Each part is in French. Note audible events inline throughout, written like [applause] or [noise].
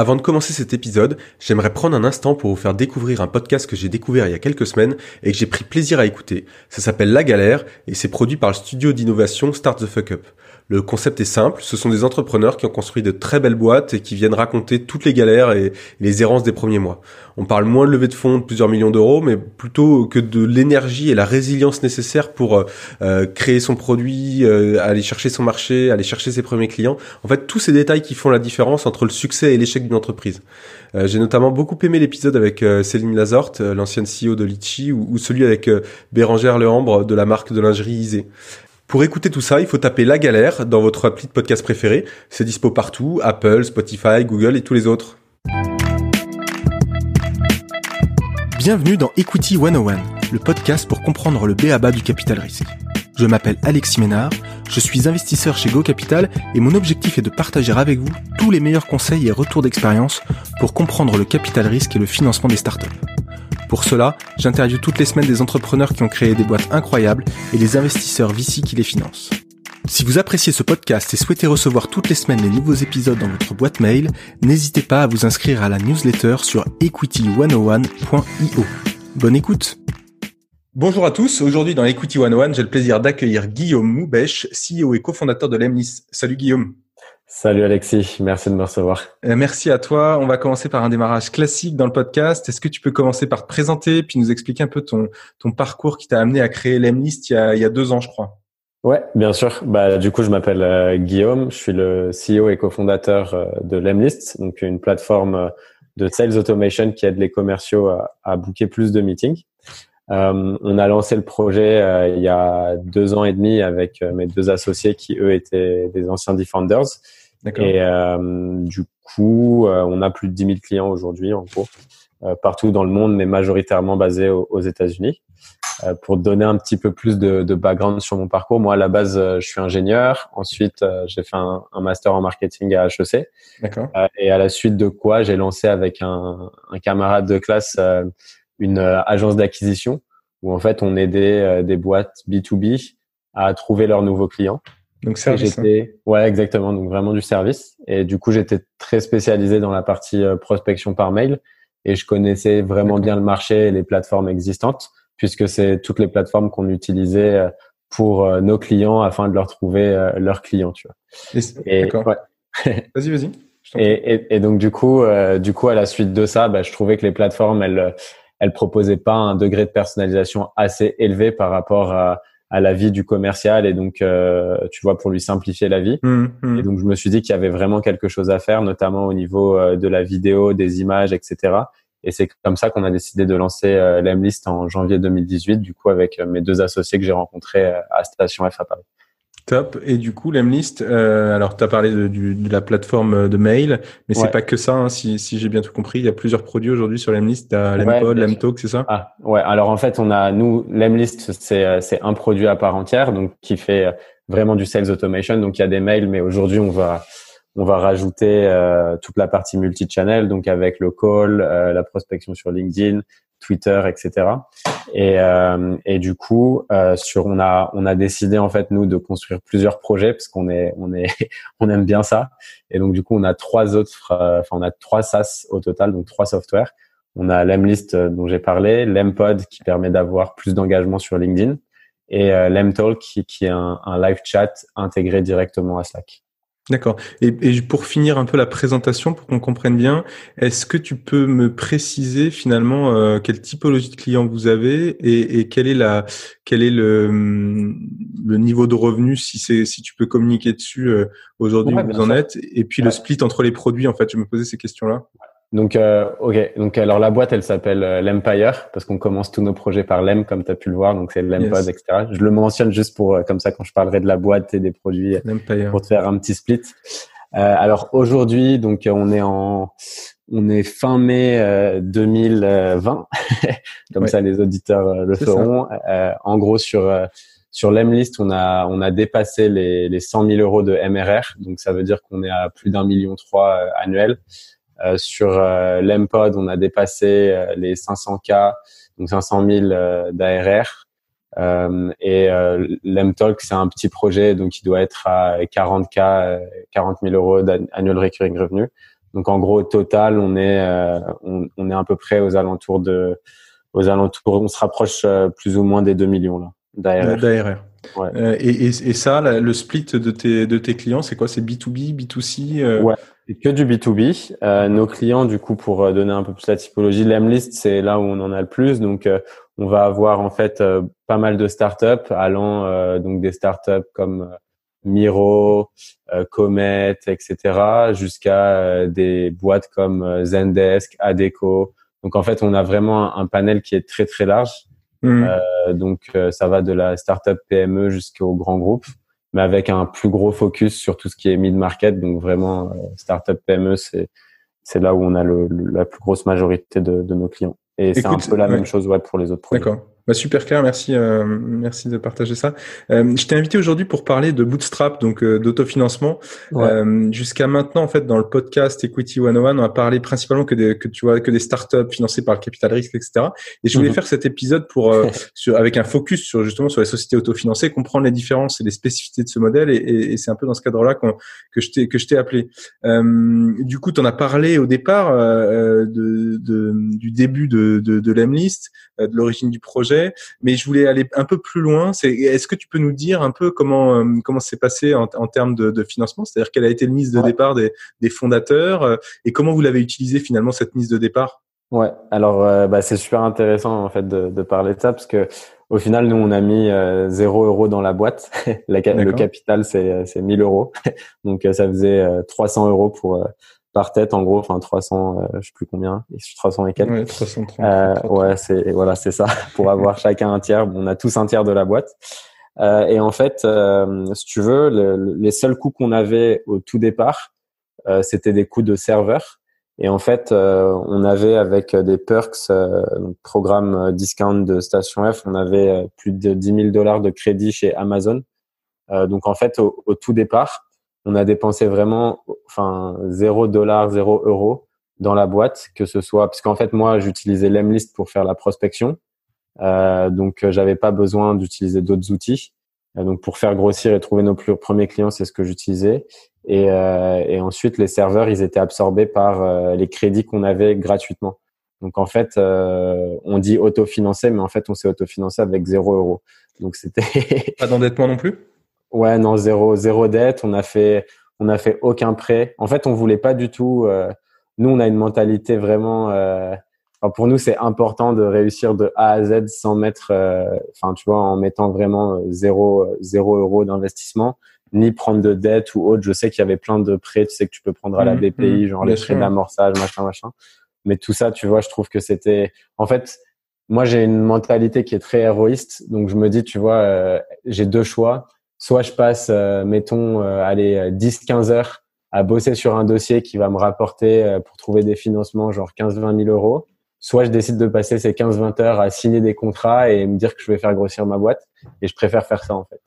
Avant de commencer cet épisode, j'aimerais prendre un instant pour vous faire découvrir un podcast que j'ai découvert il y a quelques semaines et que j'ai pris plaisir à écouter. Ça s'appelle La Galère et c'est produit par le studio d'innovation Start the Fuck Up. Le concept est simple, ce sont des entrepreneurs qui ont construit de très belles boîtes et qui viennent raconter toutes les galères et les errances des premiers mois. On parle moins de levée de fonds de plusieurs millions d'euros, mais plutôt que de l'énergie et la résilience nécessaires pour euh, euh, créer son produit, euh, aller chercher son marché, aller chercher ses premiers clients. En fait, tous ces détails qui font la différence entre le succès et l'échec d'une entreprise. J'ai notamment beaucoup aimé l'épisode avec Céline Lazorte, l'ancienne CEO de Litchi, ou, celui avec Bérangère Lehambre de la marque de lingerie Isée. Pour écouter tout ça, il faut taper La Galère dans votre appli de podcast préféré. C'est dispo partout, Apple, Spotify, Google et tous les autres. Bienvenue dans Equity 101, le podcast pour comprendre le BABA du capital risque. Je m'appelle Alexis Ménard, je suis investisseur chez Go Capital et mon objectif est de partager avec vous tous les meilleurs conseils et retours d'expérience pour comprendre le capital risque et le financement des startups. Pour cela, j'interviewe toutes les semaines des entrepreneurs qui ont créé des boîtes incroyables et les investisseurs VC qui les financent. Si vous appréciez ce podcast et souhaitez recevoir toutes les semaines les nouveaux épisodes dans votre boîte mail, n'hésitez pas à vous inscrire à la newsletter sur equity101.io. Bonne écoute Bonjour à tous, aujourd'hui dans Equity 101, j'ai le plaisir d'accueillir Guillaume Moubèche, CEO et cofondateur de l'Emnis. Salut Guillaume Salut Alexis, merci de me recevoir. Euh, merci à toi. On va commencer par un démarrage classique dans le podcast. Est-ce que tu peux commencer par te présenter puis nous expliquer un peu ton, ton parcours qui t'a amené à créer l'Emlist il, y a, il y a deux ans, je crois? Ouais, bien sûr. Bah, du coup, je m'appelle euh, Guillaume. Je suis le CEO et cofondateur euh, de l'Emlist, donc une plateforme de sales automation qui aide les commerciaux à, à booker plus de meetings. On a lancé le projet il y a deux ans et demi avec mes deux associés qui, eux, étaient des anciens Defenders. Et euh, du coup, euh, on a plus de 10 000 clients aujourd'hui, en gros, euh, partout dans le monde, mais majoritairement basés aux, États-Unis. pour donner un petit peu plus de, de, background sur mon parcours, moi à la base, je suis ingénieur. Ensuite, j'ai fait un, un, master en marketing à HEC. D'accord. et à la suite de quoi, j'ai lancé avec un, un, camarade de classe une agence d'acquisition où en fait on aidait des boîtes B2B à trouver leurs nouveaux clients. Donc service. Hein. Ouais, exactement. Donc vraiment du service. Et du coup, j'étais très spécialisé dans la partie euh, prospection par mail et je connaissais vraiment bien le marché et les plateformes existantes puisque c'est toutes les plateformes qu'on utilisait euh, pour euh, nos clients afin de leur trouver leurs clients, tu vois. D'accord. Ouais. [laughs] vas-y, vas-y. Et, et, et, donc du coup, du coup, à la suite de ça, bah, je trouvais que les plateformes, elles, elles proposaient pas un degré de personnalisation assez élevé par rapport à à la vie du commercial et donc euh, tu vois pour lui simplifier la vie. Mmh, mmh. et donc je me suis dit qu'il y avait vraiment quelque chose à faire notamment au niveau euh, de la vidéo des images etc et c'est comme ça qu'on a décidé de lancer euh, l'Emlist en janvier 2018 du coup avec euh, mes deux associés que j'ai rencontrés à Station F à Paris Top. Et du coup, l'Emlist, euh, alors tu as parlé de, de, la plateforme de mail, mais c'est pas que ça, hein, si, si j'ai bien tout compris. Il y a plusieurs produits aujourd'hui sur l'Emlist. Tu as l'Empod, l'Emtalk, c'est ça? Ah, Ouais, alors en fait, on a, nous, l'Emlist, c'est, euh, un produit à part entière, donc qui fait euh, vraiment du sales automation. Donc il y a des mails, mais aujourd'hui, on va, on va rajouter euh, toute la partie multi-channel, donc avec le call, euh, la prospection sur LinkedIn, Twitter, etc. Et, euh, et du coup, euh, sur on a on a décidé en fait nous de construire plusieurs projets parce qu'on est on est [laughs] on aime bien ça. Et donc du coup, on a trois autres, euh, enfin on a trois SaaS au total, donc trois softwares. On a l'Emlist euh, dont j'ai parlé, l'Empod qui permet d'avoir plus d'engagement sur LinkedIn et euh, l'Emtalk qui, qui est un, un live chat intégré directement à Slack. D'accord. Et, et, pour finir un peu la présentation, pour qu'on comprenne bien, est-ce que tu peux me préciser finalement euh, quelle typologie de clients vous avez et, et quel est la quel est le, le niveau de revenu si c'est si tu peux communiquer dessus euh, aujourd'hui où vous en êtes et puis le split entre les produits en fait? Je me posais ces questions-là. Donc, euh, ok. Donc, alors la boîte, elle s'appelle euh, l'Empire parce qu'on commence tous nos projets par l'Em, comme tu as pu le voir. Donc, c'est l'Empod, etc. Je le mentionne juste pour euh, comme ça quand je parlerai de la boîte et des produits pour te faire un petit split. Euh, alors aujourd'hui, donc on est en on est fin mai 2020, [laughs] comme ça les auditeurs le feront. en gros sur sur l'Emlist, on a on a dépassé les les 100 000 euros de MRR, donc ça veut dire qu'on est à plus d'un million trois annuel. Euh, sur euh, l'Empod, on a dépassé euh, les 500K, donc 500 000 d'ARR. Euh, et euh, l'Emtalk, c'est un petit projet, donc il doit être à 40K, 40 000 euros d'annual recurring revenue. Donc en gros, au total, on est on, on, est à peu près aux alentours de aux alentours, on se rapproche plus ou moins des 2 millions là d'ARR. Euh, et, et, ça, le split de tes, de tes clients, c'est quoi? C'est B2B, B2C euh? Ouais, c'est que du B2B. Euh, nos clients, du coup, pour donner un peu plus la typologie, l'Emlist, c'est là où on en a le plus. Donc, on va avoir en fait pas mal de startups allant donc des startups comme Miro, Comet, etc., jusqu'à des boîtes comme Zendesk, Adeco. Donc, en fait, on a vraiment un panel qui est très très large. Mmh. Euh, donc euh, ça va de la startup PME jusqu'au grand groupe, mais avec un plus gros focus sur tout ce qui est mid market. Donc vraiment euh, startup PME, c'est c'est là où on a le, la plus grosse majorité de, de nos clients. Et c'est un peu la même chose ouais, pour les autres projets. D'accord. Bah, super clair, merci, euh, merci de partager ça. Euh, je t'ai invité aujourd'hui pour parler de Bootstrap, donc euh, d'autofinancement. Euh, jusqu'à maintenant, en fait, dans le podcast Equity 101, on a parlé principalement que des, que tu vois, que des startups financées par le capital risque, etc. Et je voulais mhm. faire cet épisode pour, [laughs] sur, avec un focus sur justement sur les sociétés autofinancées, comprendre les différences et les spécificités de ce modèle. Et, et, et c'est un peu dans ce cadre-là que je t'ai que je t'ai appelé. du coup, tu en as parlé au départ de, de, du début de, de, de l'Emlist, de l'origine du projet mais je voulais aller un peu plus loin. C'est, est-ce que tu peux nous dire un peu comment euh, comment s'est passé en, termes de, financement, c'est-à-dire quelle a été le mise de départ des, fondateurs euh, et comment vous l'avez utilisé finalement cette mise de départ? Ouais, alors euh, bah, c'est super intéressant en fait de, parler de ça parce que au final nous on a mis 0 euros dans la boîte, [laughs] le capital c'est c'est 1000 euros, [laughs] donc ça faisait 300 euros pour par tête en gros enfin 300 euh, je sais plus combien 300 et quelques. Ouais, 330, euh, ouais c'est voilà c'est ça. [laughs] Pour avoir chacun un tiers on a tous un tiers de la boîte. Euh, et en fait euh, si tu veux les seuls coûts qu'on avait au tout départ euh, c'était des coûts de serveur. Et en fait on avait avec des perks programme discount de Station F on avait plus de 10 000 dollars de crédit chez Amazon. Donc en fait au, au tout départ on a dépensé vraiment, enfin, 0 dollar, 0 euro dans la boîte, que ce soit, parce qu'en fait, moi, j'utilisais l'Emlist pour faire la prospection. Euh, donc, euh, j'avais pas besoin d'utiliser d'autres outils. Euh, donc, pour faire grossir et trouver nos plus premiers clients, c'est ce que j'utilisais. Et, euh, et, ensuite, les serveurs, ils étaient absorbés par les crédits qu'on avait gratuitement. Donc, en fait, on dit autofinancé, mais en fait, on s'est autofinancé avec 0 euro. Donc, c'était... pas d'endettement non plus? Ouais, non, zéro, zéro dette. On a fait, on a fait aucun prêt. En fait, on voulait pas du tout. Euh, nous, on a une mentalité vraiment. Euh, pour nous, c'est important de réussir de A à Z sans mettre, euh, enfin, tu vois, en mettant vraiment zéro, zéro euro d'investissement, ni prendre de dette ou autre. Je sais qu'il y avait plein de prêts, tu sais que tu peux prendre à la mmh, BPI, mmh, genre les prêts d'amorçage, machin, machin. Mais tout ça, tu vois, je trouve que c'était, en fait, moi, j'ai une mentalité qui est très héroïste. Donc, je me dis, tu vois, j'ai deux choix soit je passe, euh, mettons, euh, allez, 10-15 heures à bosser sur un dossier qui va me rapporter euh, pour trouver des financements genre 15-20 000 euros, soit je décide de passer ces 15-20 heures à signer des contrats et me dire que je vais faire grossir ma boîte. Et je préfère faire ça en fait.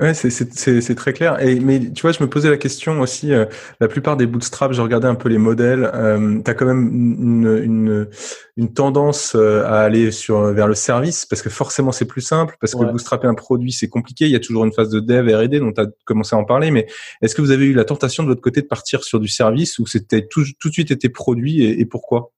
Ouais, c'est très clair. Et, mais tu vois, je me posais la question aussi, euh, la plupart des bootstraps, j'ai regardé un peu les modèles, euh, tu as quand même une, une, une tendance euh, à aller sur vers le service, parce que forcément c'est plus simple, parce que bootstrapper un produit, c'est compliqué, il y a toujours une phase de dev, R&D, dont tu as commencé à en parler, mais est-ce que vous avez eu la tentation de votre côté de partir sur du service, ou c'était tout, tout de suite été produit, et, et pourquoi?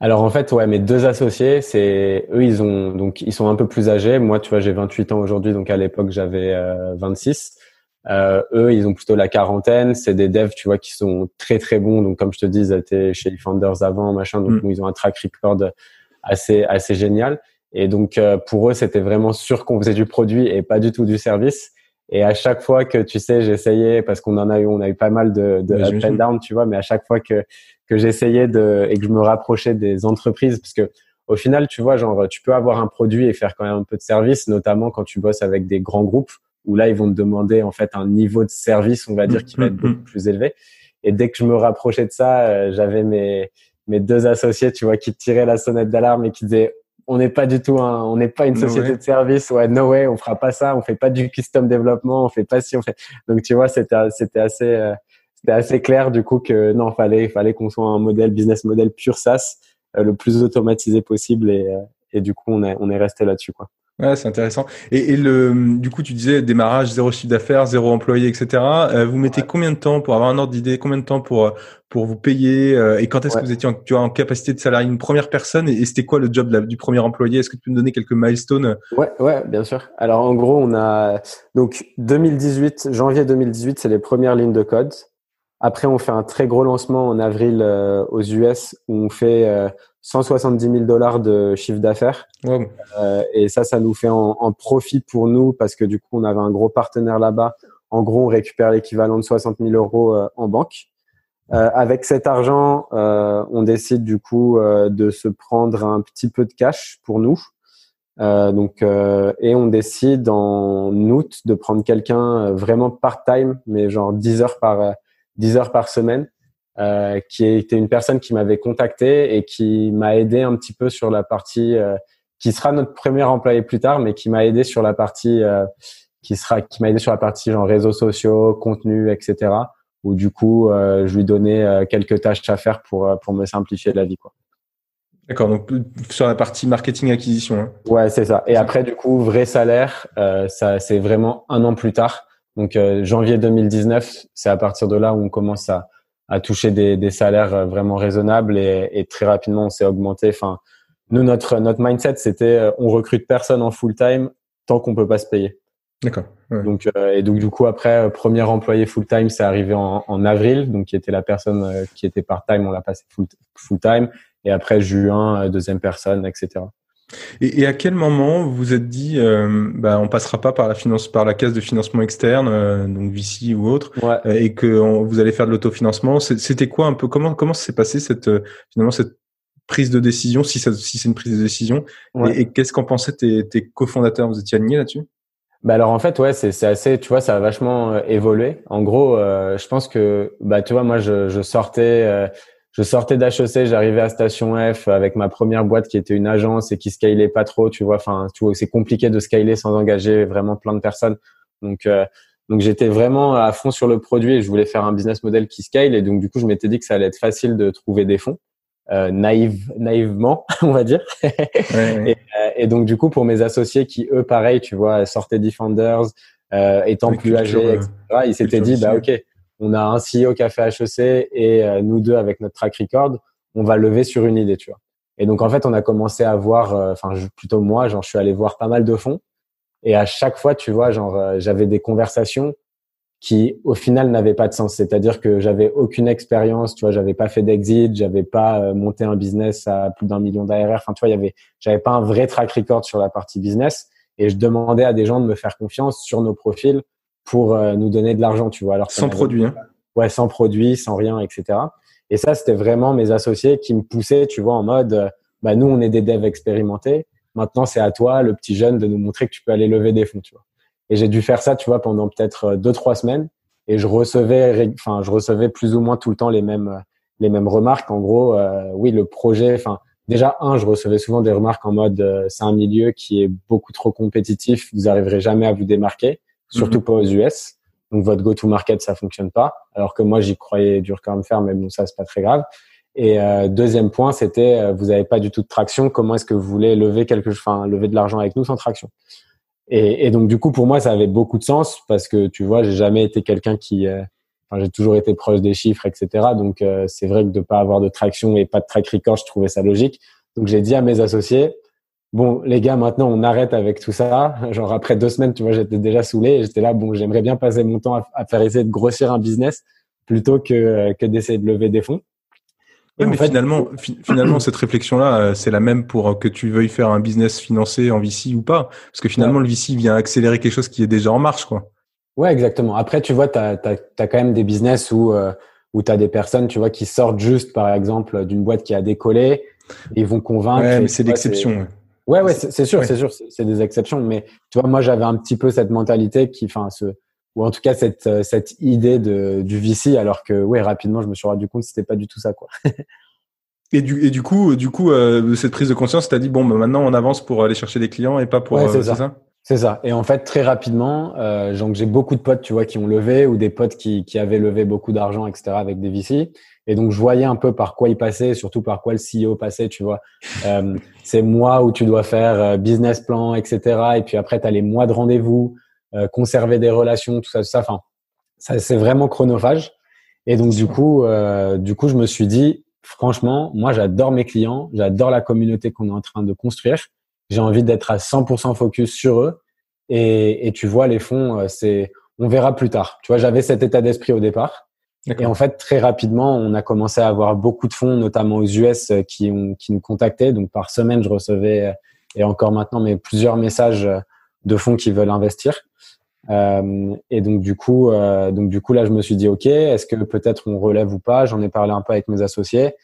Alors en fait, ouais, mes deux associés, c'est eux, ils ont donc ils sont un peu plus âgés. Moi, tu vois, j'ai 28 ans aujourd'hui, donc à l'époque j'avais 26. Euh, euh, eux, ils ont plutôt la quarantaine. C'est des devs, tu vois, qui sont très très bons. Donc comme je te dis, ils étaient chez Founders avant, machin. Donc mm. ils ont un track record assez assez génial. Et donc euh, pour eux, c'était vraiment sûr qu'on faisait du produit et pas du tout du service. Et à chaque fois que tu sais, j'essayais parce qu'on en a eu, on a eu pas mal de, de up and down, tu vois. Mais à chaque fois que que j'essayais de et que je me rapprochais des entreprises, parce que au final, tu vois, genre tu peux avoir un produit et faire quand même un peu de service, notamment quand tu bosses avec des grands groupes où là ils vont te demander en fait un niveau de service, on va dire, qui va être mm, mm, beaucoup mm. plus élevé. Et dès que je me rapprochais de ça, euh, j'avais mes mes deux associés, tu vois, qui tiraient la sonnette d'alarme et qui disaient on n'est pas du tout un, on n'est pas une société de service. Ouais, no way, on fera pas ça. On fait pas du custom développement. On fait pas si on fait. Donc tu vois, c'était c'était assez euh, c'était assez clair du coup que non, fallait fallait qu'on soit un modèle business model pur SaaS euh, le plus automatisé possible et euh, et du coup on est on est resté là-dessus quoi. Ouais, c'est intéressant. Et, et, le, du coup, tu disais démarrage, zéro chiffre d'affaires, zéro employé, etc. Euh, vous mettez combien de temps pour avoir un ordre d'idée Combien de temps pour pour vous payer euh, Et quand est-ce que vous étiez en, tu vois, en capacité de salarier une première personne Et, c'était quoi le job du premier employé? Est-ce que tu peux me donner quelques milestones? Ouais, ouais, bien sûr. Alors en gros, on a donc 2018, janvier 2018, c'est les premières lignes de code. Après, on fait un très gros lancement en avril euh, aux US où on fait 170 000 dollars de chiffre d'affaires. Euh, et ça, ça nous fait en, en, profit pour nous parce que du coup, on avait un gros partenaire là-bas. En gros, on récupère l'équivalent de 60 000 euros euh, en banque. Euh, avec cet argent, euh, on décide du coup euh, de se prendre un petit peu de cash pour nous. donc, et on décide en août de prendre quelqu'un vraiment part-time, mais genre 10 heures par 10 heures par semaine, euh, qui était une personne qui m'avait contacté et qui m'a aidé un petit peu sur la partie euh, qui sera notre premier employé plus tard, mais qui m'a aidé sur la partie euh, qui sera qui m'a aidé sur la partie genre réseaux sociaux, contenu, etc. Où du coup, je lui donnais quelques tâches à faire pour pour me simplifier la vie, quoi. D'accord, donc sur la partie marketing acquisition. Hein. Ouais, c'est ça. Et après, du coup, vrai salaire, ça c'est vraiment un an plus tard. Donc janvier 2019, c'est à partir de là où on commence à à toucher des, des salaires euh, vraiment raisonnables et, et très rapidement on s'est augmenté. Enfin, nous notre notre mindset c'était euh, on recrute personne en full time tant qu'on peut pas se payer. D'accord. Donc euh, et donc du coup après premier employé full time c'est arrivé en, en, avril donc qui était la personne qui était part time on l'a passé full full time et après juin deuxième personne etc. Et, et, à quel moment vous vous êtes dit, euh, bah, on passera pas par la finance, par la caisse de financement externe, euh, donc VC ou autre, ouais. euh, et que vous allez faire de l'autofinancement? C'était quoi un peu comment comment s'est passé cette euh, finalement cette prise de décision, si ça, si c'est une prise de décision, ouais. et, et qu'est-ce qu'en pensaient tes, tes cofondateurs? Vous étiez alignés là-dessus? Bah alors en fait ouais c'est c'est assez tu vois ça a vachement euh, évolué en gros je pense que bah tu vois moi je, je sortais je sortais d'HEC, j'arrivais à Station F avec ma première boîte qui était une agence et qui scalait pas trop, tu vois. Enfin, tu vois, c'est compliqué de scaler sans engager vraiment plein de personnes. Donc, euh, donc j'étais vraiment à fond sur le produit et je voulais faire un business model qui scale. Et donc, du coup, je m'étais dit que ça allait être facile de trouver des fonds. Euh, naïve, naïvement, [laughs] on va dire. [laughs] ouais, ouais. Et, euh, et, donc, du coup, pour mes associés qui, eux, pareil, tu vois, sortaient Defenders, euh, étant plus âgés, etc., ils s'étaient dit, bah, OK, on a un CEO qui a fait HEC et euh, nous deux avec notre track record, on va lever sur une idée, tu vois. Et donc en fait, on a commencé à voir, euh, enfin plutôt moi, genre je suis allé voir pas mal de fonds et à chaque fois, tu vois, genre euh, j'avais des conversations qui au final n'avaient pas de sens. C'est-à-dire que j'avais aucune expérience, tu vois, j'avais pas fait d'exit, j'avais pas monté un business à plus d'un million d'ARR. Enfin, tu vois, y avait, j'avais pas un vrai track record sur la partie business et je demandais à des gens de me faire confiance sur nos profils pour euh, nous donner de l'argent, tu vois. Alors sans produit, hein. Ouais, sans produit, sans rien, etc. Et ça, c'était vraiment mes associés qui me poussaient, tu vois, en mode, euh, bah nous, on est des devs expérimentés. Maintenant, c'est à toi, le petit jeune, de nous montrer que tu peux aller lever des fonds, tu vois. Et j'ai dû faire ça, tu vois, pendant peut-être euh, deux, trois semaines. Et je recevais, enfin, je recevais plus ou moins tout le temps les mêmes, les mêmes remarques. En gros, euh, oui, le projet, enfin, déjà un, je recevais souvent des remarques en mode, euh, c'est un milieu qui est beaucoup trop compétitif, vous arriverez jamais à vous démarquer surtout mmh. pas aux US. Donc votre go-to-market ça fonctionne pas. Alors que moi j'y croyais dur quand même faire, mais bon ça c'est pas très grave. Et euh, deuxième point, c'était euh, vous avez pas du tout de traction. Comment est-ce que vous voulez lever quelque, enfin lever de l'argent avec nous sans traction? Et, et, donc du coup pour moi ça avait beaucoup de sens parce que tu vois j'ai jamais été quelqu'un qui, euh, enfin j'ai toujours été proche des chiffres etc. Donc euh, c'est vrai que de pas avoir de traction et pas de track record, je trouvais ça logique. Donc j'ai dit à mes associés bon, les gars, maintenant, on arrête avec tout ça. [laughs] Genre, après deux semaines, tu vois, j'étais déjà saoulé et j'étais là, bon, j'aimerais bien passer mon temps à, faire essayer de grossir un business plutôt que, que d'essayer de lever des fonds. Oui, mais fait, finalement, finalement, cette réflexion-là, euh, c'est la même pour euh, que tu veuilles faire un business financé en VC ou pas. Parce que finalement, ouais. le VC vient accélérer quelque chose qui est déjà en marche, quoi. Ouais, exactement. Après, tu vois, tu as, as, as, quand même des business où, euh, où tu as des personnes, tu vois, qui sortent juste, par exemple, d'une boîte qui a décollé. Et ils vont convaincre. Ouais, mais c'est l'exception. Ouais, ouais, c'est sûr, ouais. c'est sûr, c'est des exceptions. Mais tu vois, moi, j'avais un petit peu cette mentalité qui, enfin, ce, ou en tout cas cette euh, cette idée de du VC, alors que, ouais, rapidement, je me suis rendu compte que c'était pas du tout ça, quoi. [laughs] et du et du coup, du coup, euh, cette prise de conscience, t'as dit bon, bah, maintenant, on avance pour aller chercher des clients et pas pour. Ouais, c'est euh, ça. ça? C'est ça. Et en fait, très rapidement, euh, j'ai beaucoup de potes, tu vois, qui ont levé ou des potes qui, qui avaient levé beaucoup d'argent, etc., avec des VC. Et donc, je voyais un peu par quoi ils passaient, surtout par quoi le CEO passait, tu vois. Euh, c'est moi où tu dois faire euh, business plan, etc. Et puis après, tu as les mois de rendez-vous, euh, conserver des relations, tout ça, tout ça. Enfin, ça, c'est vraiment chronophage. Et donc, du coup, euh, du coup, je me suis dit, franchement, moi, j'adore mes clients, j'adore la communauté qu'on est en train de construire. J'ai envie d'être à 100% focus sur eux. Et, et tu vois, les fonds, euh, c'est, on verra plus tard. Tu vois, j'avais cet état d'esprit au départ. Et en fait, très rapidement, on a commencé à avoir beaucoup de fonds, notamment aux US, euh, qui, ont, qui nous contactaient. Donc, par semaine, je recevais, euh, et encore maintenant, mais plusieurs messages de fonds qui veulent investir. Euh, et donc du coup, euh, donc du coup là, je me suis dit ok, est-ce que peut-être on relève ou pas? J'en ai parlé un peu avec mes associés,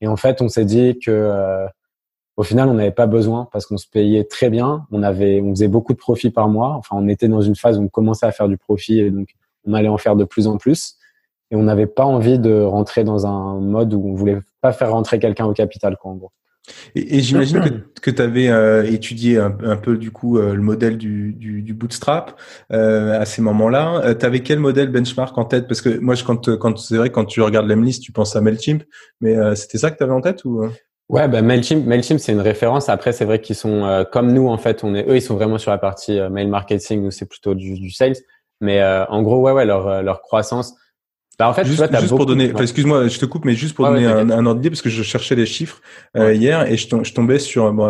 et en fait, on s'est dit que au final, on n'avait pas besoin parce qu'on se payait très bien. On avait, on faisait beaucoup de profits par mois. Enfin, on était dans une phase où on commençait à faire du profit et donc on allait en faire de plus en plus. Et on n'avait pas envie de rentrer dans un mode où on voulait pas faire rentrer quelqu'un au capital, quoi, en gros. Et, j'imagine que, [clears throat] que tu avais euh, étudié un, peu du coup euh, le modèle du, du, du bootstrap euh, à ces moments-là. tu avais quel modèle benchmark en tête? Parce que moi, je, quand, quand c'est vrai quand tu regardes l'Emlist, tu penses à Mailchimp, mais c'était ça que tu avais en tête ou Ouais, bah Mailchimp, Mailchimp c'est une référence. Après, c'est vrai qu'ils sont euh, comme nous en fait. On est eux, ils sont vraiment sur la partie euh, mail marketing. Nous, c'est plutôt du, du, sales. Mais euh, en gros, ouais, ouais, leur leur croissance. Bah, en fait, juste, tu vois, juste pour donner, excuse-moi, je te coupe, mais juste pour donner un, un, ordre d'idée, parce que je cherchais les chiffres hier et je, tombais sur bon,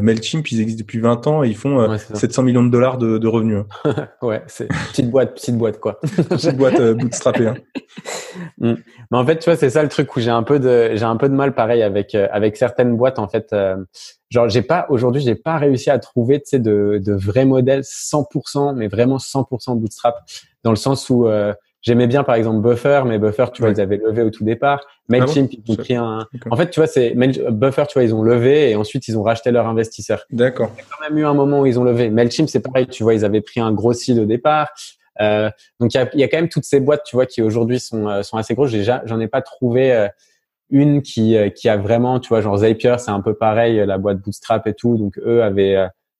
Mailchimp, ils existent depuis 20 ans et ils font 700 millions de dollars de, de revenus. Hein. [laughs] ouais, c'est petite boîte, petite boîte quoi. [laughs] petite boîte bootstrappée. Hein. [laughs] Mm. Mais en fait, tu vois, c'est ça le truc où j'ai un peu de j'ai un peu de mal pareil avec euh, avec certaines boîtes en fait. Euh, genre, j'ai pas aujourd'hui, j'ai pas réussi à trouver tu sais de de vrais modèles 100%, mais vraiment 100% bootstrap dans le sens où euh, j'aimais bien par exemple Buffer, mais Buffer, tu vois, ils avaient levé au tout départ. Ah Mailchimp, ils ont pris un. En fait, tu vois, c'est Buffer, tu vois, ils ont levé et ensuite ils ont racheté leur investisseur. D'accord. Il y a quand même eu un moment où ils ont levé. Mailchimp, c'est pareil, tu vois, ils avaient pris un gros seed au départ. Euh, donc il y a, y a, quand même toutes ces boîtes, tu vois, qui aujourd'hui sont, euh, sont assez grosses. J'en ai pas trouvé euh, une qui, qui a vraiment, tu vois, genre Zapier, c'est un peu pareil, la boîte Bootstrap et tout. Donc eux avaient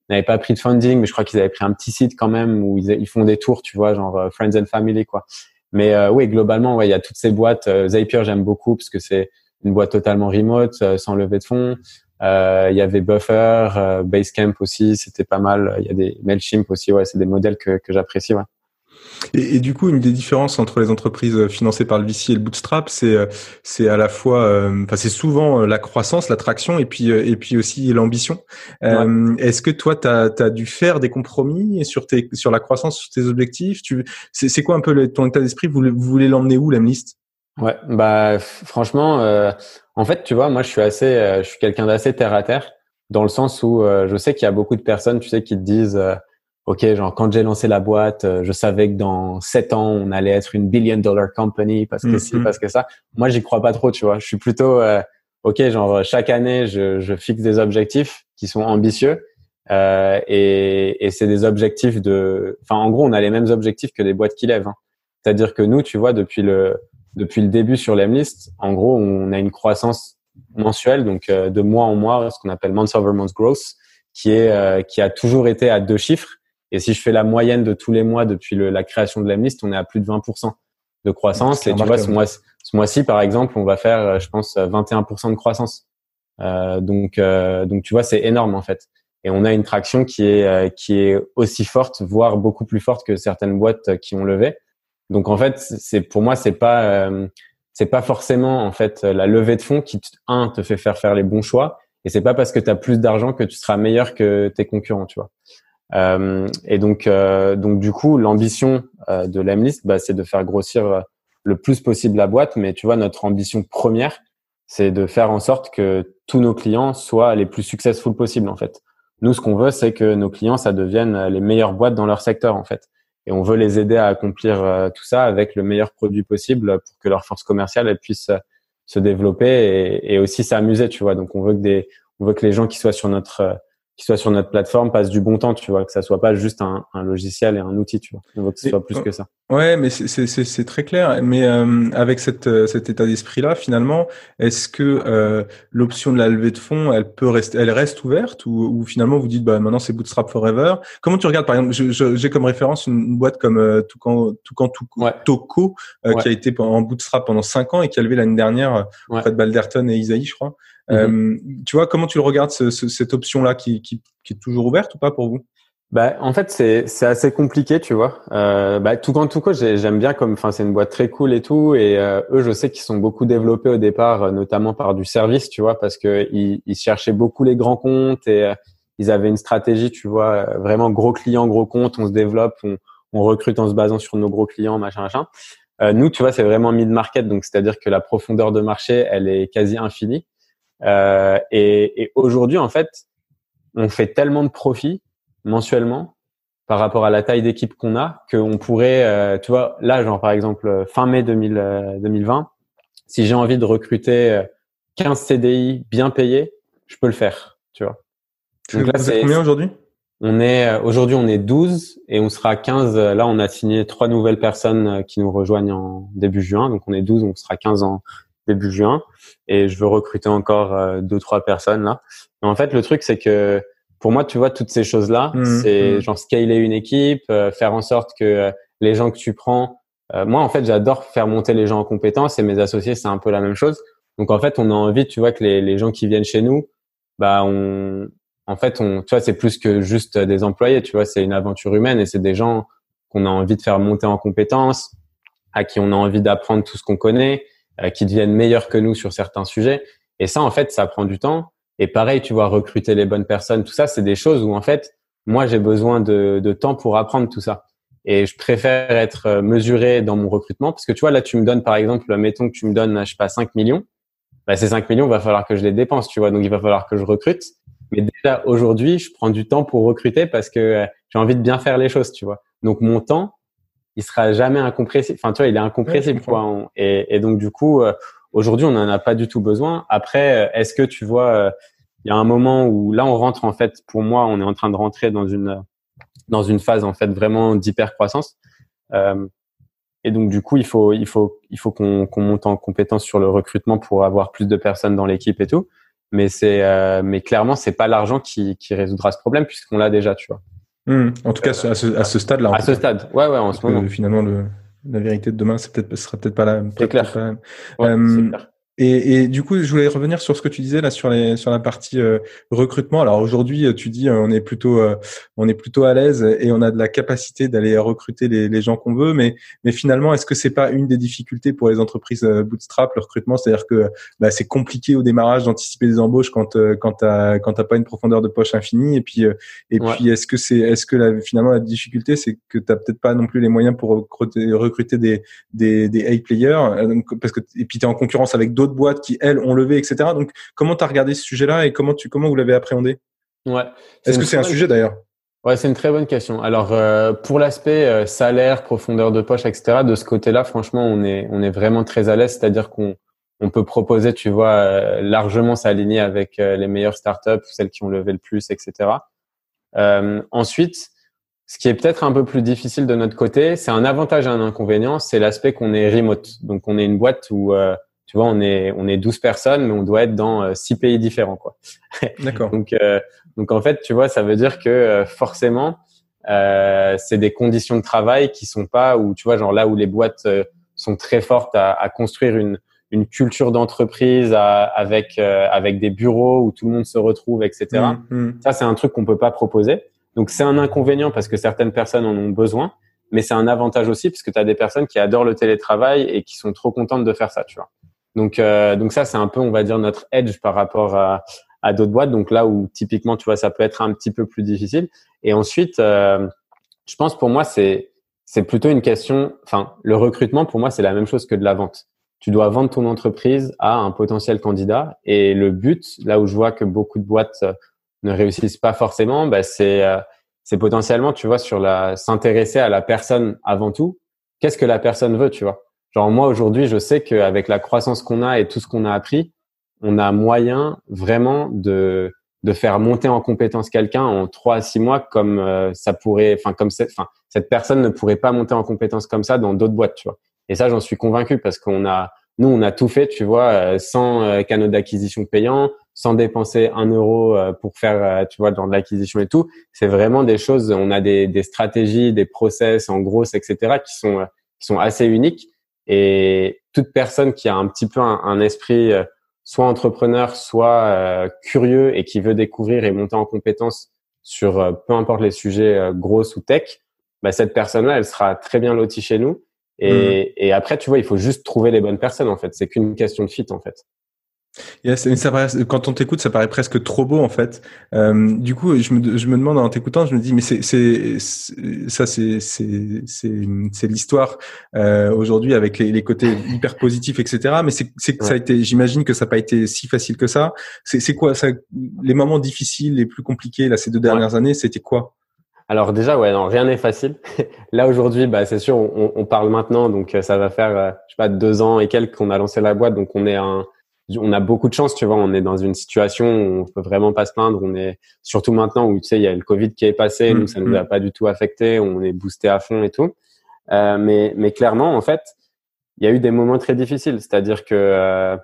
n'avaient pas pris de funding, mais je crois qu'ils avaient pris un petit site quand même où ils, ils font des tours, tu vois, genre Friends and Family, quoi. Mais oui, globalement, ouais, il y a toutes ces boîtes. Zapier, j'aime beaucoup parce que c'est une boîte totalement remote, sans lever de fonds. Il y avait Buffer, Basecamp aussi, c'était pas mal. Il y a des Mailchimp aussi, ouais, c'est des modèles que, que j'apprécie, ouais. Et, et, du coup, une des différences entre les entreprises euh, financées par le VC et le bootstrap, c'est euh, c'est à la fois, euh, enfin c'est souvent la croissance, l'attraction et puis et puis aussi l'ambition. Est-ce que toi, tu as, dû faire des compromis sur tes sur la croissance, sur tes objectifs? Tu c'est quoi un peu le, ton état d'esprit? Vous, vous voulez l'emmener où, l'Amlist Ouais, bah franchement, en fait, tu vois, moi je suis assez, je suis quelqu'un d'assez terre à terre dans le sens où je sais qu'il y a beaucoup de personnes, tu sais, qui te disent ok, genre quand j'ai lancé la boîte, euh, je savais que dans sept ans on allait être une billion dollar company parce que si, mm-hmm. parce que ça. Moi, j'y crois pas trop, tu vois. Je suis plutôt euh, ok, genre chaque année je, je, fixe des objectifs qui sont ambitieux euh, et, et c'est des objectifs de. Enfin, en gros, on a les mêmes objectifs que les boîtes qui lèvent. Hein. C'est-à-dire que nous, tu vois, depuis le depuis le début sur l'Emlist, en gros, on a une croissance mensuelle, donc euh, de mois en mois, ce qu'on appelle month over month growth, qui est qui a toujours été à deux chiffres et si je fais la moyenne de tous les mois depuis le, la création de l'Emlist, on est à plus de 20% de croissance. Et tu vois, ce mois, ce mois-ci, par exemple, on va faire, euh, je pense, 21% de croissance. Euh, donc, euh, donc tu vois, c'est énorme en fait. Et on a une traction qui est euh, qui est aussi forte, voire beaucoup plus forte que certaines boîtes qui ont levé. Donc en fait, c'est pour moi, c'est pas c'est pas forcément en fait la levée de fonds qui un te fait faire faire les bons choix. Et c'est pas parce que tu as plus d'argent que tu seras meilleur que tes concurrents, tu vois. Euh, et donc, euh, donc du coup, l'ambition euh, de l'Emlist, bah, c'est de faire grossir le plus possible la boîte. Mais tu vois, notre ambition première, c'est de faire en sorte que tous nos clients soient les plus successful possibles en fait. Nous, ce qu'on veut, c'est que nos clients, ça devienne les meilleures boîtes dans leur secteur en fait. Et on veut les aider à accomplir tout ça avec le meilleur produit possible pour que leur force commerciale elle puisse se développer et, et aussi s'amuser, tu vois. Donc, on veut que des, on veut que les gens qui soient sur notre qui soient sur notre plateforme passent du bon temps, tu vois, que ça soit pas juste un, un logiciel et un outil, tu vois. On veut que ce soit plus que ça. Ouais, mais c'est très clair. Mais euh, avec cette, euh, cet état d'esprit-là, finalement, est-ce que euh, l'option de la levée de fonds, elle peut rester, elle reste ouverte ou, ou finalement vous dites, bah maintenant c'est Bootstrap Forever? Comment tu regardes, par exemple, j'ai comme référence une, boîte comme euh, Toucan, Toucan, Toucan Toco, qui a été en Bootstrap pendant cinq ans et qui a levé l'année dernière auprès de Balderton et Isaïe, je crois. Mhm. Euh, tu vois, comment tu le regardes, ce, cette option-là qui, qui, qui, est toujours ouverte ou pas pour vous? Bah, en fait, c'est c'est assez compliqué, tu vois. Euh, bah, tout quand tout quoi, j'aime bien comme, enfin, c'est une boîte très cool et tout. Et euh, eux, je sais qu'ils sont beaucoup développés au départ, euh, notamment par du service, tu vois, parce que ils, ils cherchaient beaucoup les grands comptes et ils avaient une stratégie, tu vois, vraiment gros clients, gros comptes. On se développe, on, on recrute en se basant sur nos gros clients, machin, machin. nous, tu vois, c'est vraiment mid market, donc c'est-à-dire que la profondeur de marché, elle est quasi infinie. Euh, et, et aujourd'hui, en fait, on fait tellement de profits mensuellement par rapport à la taille d'équipe qu'on a qu'on pourrait, euh, tu vois, là, genre par exemple fin mai 2000, 2020, euh, si j'ai envie de recruter 15 euh, CDI bien payés, je peux le faire, tu vois. Donc là, c'est combien aujourd'hui? On est aujourd'hui on est 12 et on sera 15. Là, on a signé trois nouvelles personnes qui nous rejoignent en début juin, donc on est 12, on sera 15 en début juin et je veux recruter encore euh, deux trois personnes là. Mais en fait, le truc c'est que pour moi, tu vois, toutes ces choses là, mmh, c'est mmh. genre scaler une équipe, euh, faire en sorte que euh, les gens que tu prends, moi en fait, j'adore faire monter les gens en compétences et mes associés c'est un peu la même chose. Donc en fait, on a envie, tu vois, que les, les gens qui viennent chez nous, bah on, en fait, on, tu vois, c'est plus que juste des employés, tu vois, c'est une aventure humaine et c'est des gens qu'on a envie de faire monter en compétences, à qui on a envie d'apprendre tout ce qu'on connaît, euh, qui deviennent meilleurs que nous sur certains sujets. Et ça, en fait, ça prend du temps. Et pareil, tu vois, recruter les bonnes personnes, tout ça, c'est des choses où en fait, moi, j'ai besoin de, de, temps pour apprendre tout ça. Et je préfère être euh, mesuré dans mon recrutement parce que tu vois, là, tu me donnes, par exemple, mettons que tu me donnes, je sais pas, 5 millions. Bah, ces 5 millions, il va falloir que je les dépense, tu vois. Donc, il va falloir que je recrute. Mais déjà, aujourd'hui, je prends du temps pour recruter parce que euh, j'ai envie de bien faire les choses, tu vois. Donc, mon temps, il sera jamais incompressible. Enfin, tu vois, il est incompressible, quoi. Et, et, donc, du coup, euh, aujourd'hui, on n'en a pas du tout besoin. Après, euh, est-ce que tu vois, euh, il y a un moment où là, on rentre en fait. Pour moi, on est en train de rentrer dans une dans une phase en fait vraiment d'hyper croissance. Euh, et donc, du coup, il faut il faut il faut qu'on qu'on monte en compétence sur le recrutement pour avoir plus de personnes dans l'équipe et tout. Mais c'est mais clairement, c'est pas l'argent qui qui résoudra ce problème puisqu'on l'a déjà, tu vois. Hmm. En tout cas, à ce, à ce stade-là. À ce stade, ouais, ouais, en ce moment. finalement, le, la vérité de demain, c'est peut-être, ce sera peut-être pas la. C'est clair. Ouais, euh, clair. Et, et, du coup, je voulais revenir sur ce que tu disais là sur les sur la partie euh, recrutement. Alors aujourd'hui, tu dis euh, on est plutôt euh, on est plutôt à l'aise et on a de la capacité d'aller recruter les, les gens qu'on veut. Mais mais finalement, est-ce que c'est pas une des difficultés pour les entreprises bootstrap le recrutement, c'est-à-dire que bah, c'est compliqué au démarrage d'anticiper des embauches quand quand t'as quand t'as pas une profondeur de poche infinie. Et puis et puis est-ce que c'est est-ce que la, finalement la difficulté c'est que t'as peut-être pas non plus les moyens pour recruter recruter des des des A players parce que et puis t'es en concurrence avec d'autres d'autres boîtes qui elles ont levé, etc. Donc comment tu as regardé ce sujet-là et comment tu comment vous l'avez appréhendé? Ouais. Est-ce que c'est un sujet d'ailleurs? Ouais, c'est une très bonne question. Alors euh, pour l'aspect euh, salaire, profondeur de poche, etc. De ce côté-là, franchement, on est on est vraiment très à l'aise. C'est-à-dire qu'on on peut proposer, tu vois, euh, largement s'aligner avec les meilleures startups, celles qui ont levé le plus, etc. ensuite, ce qui est peut-être un peu plus difficile de notre côté, c'est un avantage et un inconvénient, c'est l'aspect qu'on est remote. Donc on est une boîte où tu vois, on est on est 12 personnes, mais on doit être dans euh, six pays différents, quoi. [laughs] D'accord. donc euh, donc en fait, tu vois, ça veut dire que euh, forcément, euh, c'est des conditions de travail qui sont pas où tu vois, genre là où les boîtes sont très fortes à, à construire une une culture d'entreprise avec avec des bureaux où tout le monde se retrouve, etc. Mmh, mmh. Ça, c'est un truc qu'on peut pas proposer. Donc c'est un inconvénient parce que certaines personnes en ont besoin, mais c'est un avantage aussi parce que tu as des personnes qui adorent le télétravail et qui sont trop contentes de faire ça, tu vois. Donc, euh, donc ça, c'est un peu, on va dire, notre edge par rapport à, à d'autres boîtes. Donc là où typiquement, tu vois, ça peut être un petit peu plus difficile. Et ensuite, euh, je pense pour moi, c'est c'est plutôt une question. Enfin, le recrutement pour moi, c'est la même chose que de la vente. Tu dois vendre ton entreprise à un potentiel candidat. Et le but, là où je vois que beaucoup de boîtes ne réussissent pas forcément, bah, c'est euh, c'est potentiellement, tu vois, sur la s'intéresser à la personne avant tout. Qu'est-ce que la personne veut, tu vois? Genre moi aujourd'hui, je sais qu'avec la croissance qu'on a et tout ce qu'on a appris, on a moyen vraiment de de faire monter en compétence quelqu'un en trois à six mois comme euh, ça pourrait, enfin comme cette, enfin cette personne ne pourrait pas monter en compétence comme ça dans d'autres boîtes, tu vois. Et ça, j'en suis convaincu parce qu'on a, nous, on a tout fait, tu vois, euh, sans euh, canaux d'acquisition payants, sans dépenser un euro pour faire, tu vois, dans de l'acquisition et tout. C'est vraiment des choses. On a des, des stratégies, des process en gros, etc., qui sont qui sont assez uniques. Et toute personne qui a un petit peu un, un esprit soit entrepreneur, soit euh, curieux et qui veut découvrir et monter en compétence sur euh, peu importe les sujets euh, gros ou tech, bah, cette personne-là, elle sera très bien lotie chez nous. Et, mmh. et après, tu vois, il faut juste trouver les bonnes personnes en fait. C'est qu'une question de fit en fait ça quand on t'écoute, ça paraît presque trop beau en fait. Euh, du coup, je me, je me demande en t'écoutant, je me dis mais c'est ça c'est l'histoire euh, aujourd'hui avec les, les, côtés hyper positifs etc. Mais c'est c'est ça a été, j'imagine que ça n'a pas été si facile que ça. C'est c'est quoi ça Les moments difficiles, les plus compliqués là ces deux dernières années, c'était quoi? Alors déjà, ouais, non, rien n'est facile. [laughs] Là aujourd'hui, bah c'est sûr, on, on, parle maintenant, donc euh, ça va faire, euh, je sais pas, deux ans et quelques qu'on a lancé la boîte, donc on est un, on a beaucoup de chance, tu vois. On est dans une situation où on peut vraiment pas se plaindre. On est surtout maintenant où tu sais il y a le Covid qui est passé, mmh, nous ça nous mmh. a pas du tout affecté. On est boosté à fond et tout. Euh, mais mais clairement en fait, il y a eu des moments très difficiles. C'est-à-dire que euh,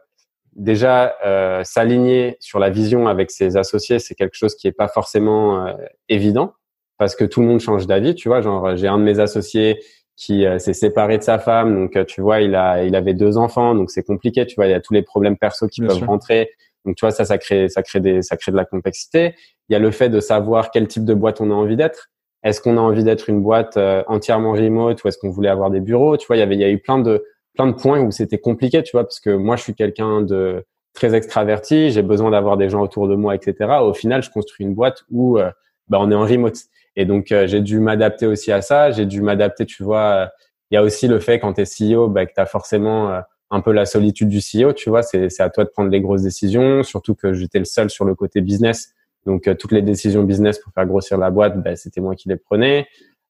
déjà euh, s'aligner sur la vision avec ses associés, c'est quelque chose qui est pas forcément évident parce que tout le monde change d'avis. Tu vois, genre j'ai un de mes associés qui euh, s'est séparé de sa femme. Donc, euh, tu vois, il a, il avait deux enfants, donc c'est compliqué. Tu vois, il y a tous les problèmes perso qui peuvent rentrer. Donc, tu vois, ça, ça crée, ça crée des, ça crée de la complexité. Il y a le fait de savoir quel type de boîte on a envie d'être. Est-ce qu'on a envie d'être une boîte euh, entièrement remote ou est-ce qu'on voulait avoir des bureaux? Tu vois, il y avait, il y a eu plein de, plein de points où c'était compliqué, tu vois, parce que moi, je suis quelqu'un de très extraverti, j'ai besoin d'avoir des gens autour de moi, etc. Au final, je construis une boîte où bah, on est en remote. Et donc, euh, j'ai dû m'adapter aussi à ça. J'ai dû m'adapter, tu vois. Euh, il y a aussi le fait quand tu es CEO, bah, que tu as forcément euh, un peu la solitude du CEO, tu vois. C'est à toi de prendre les grosses décisions, surtout que j'étais le seul sur le côté business. Donc, toutes les décisions business pour faire grossir la boîte, bah, c'était moi qui les prenais.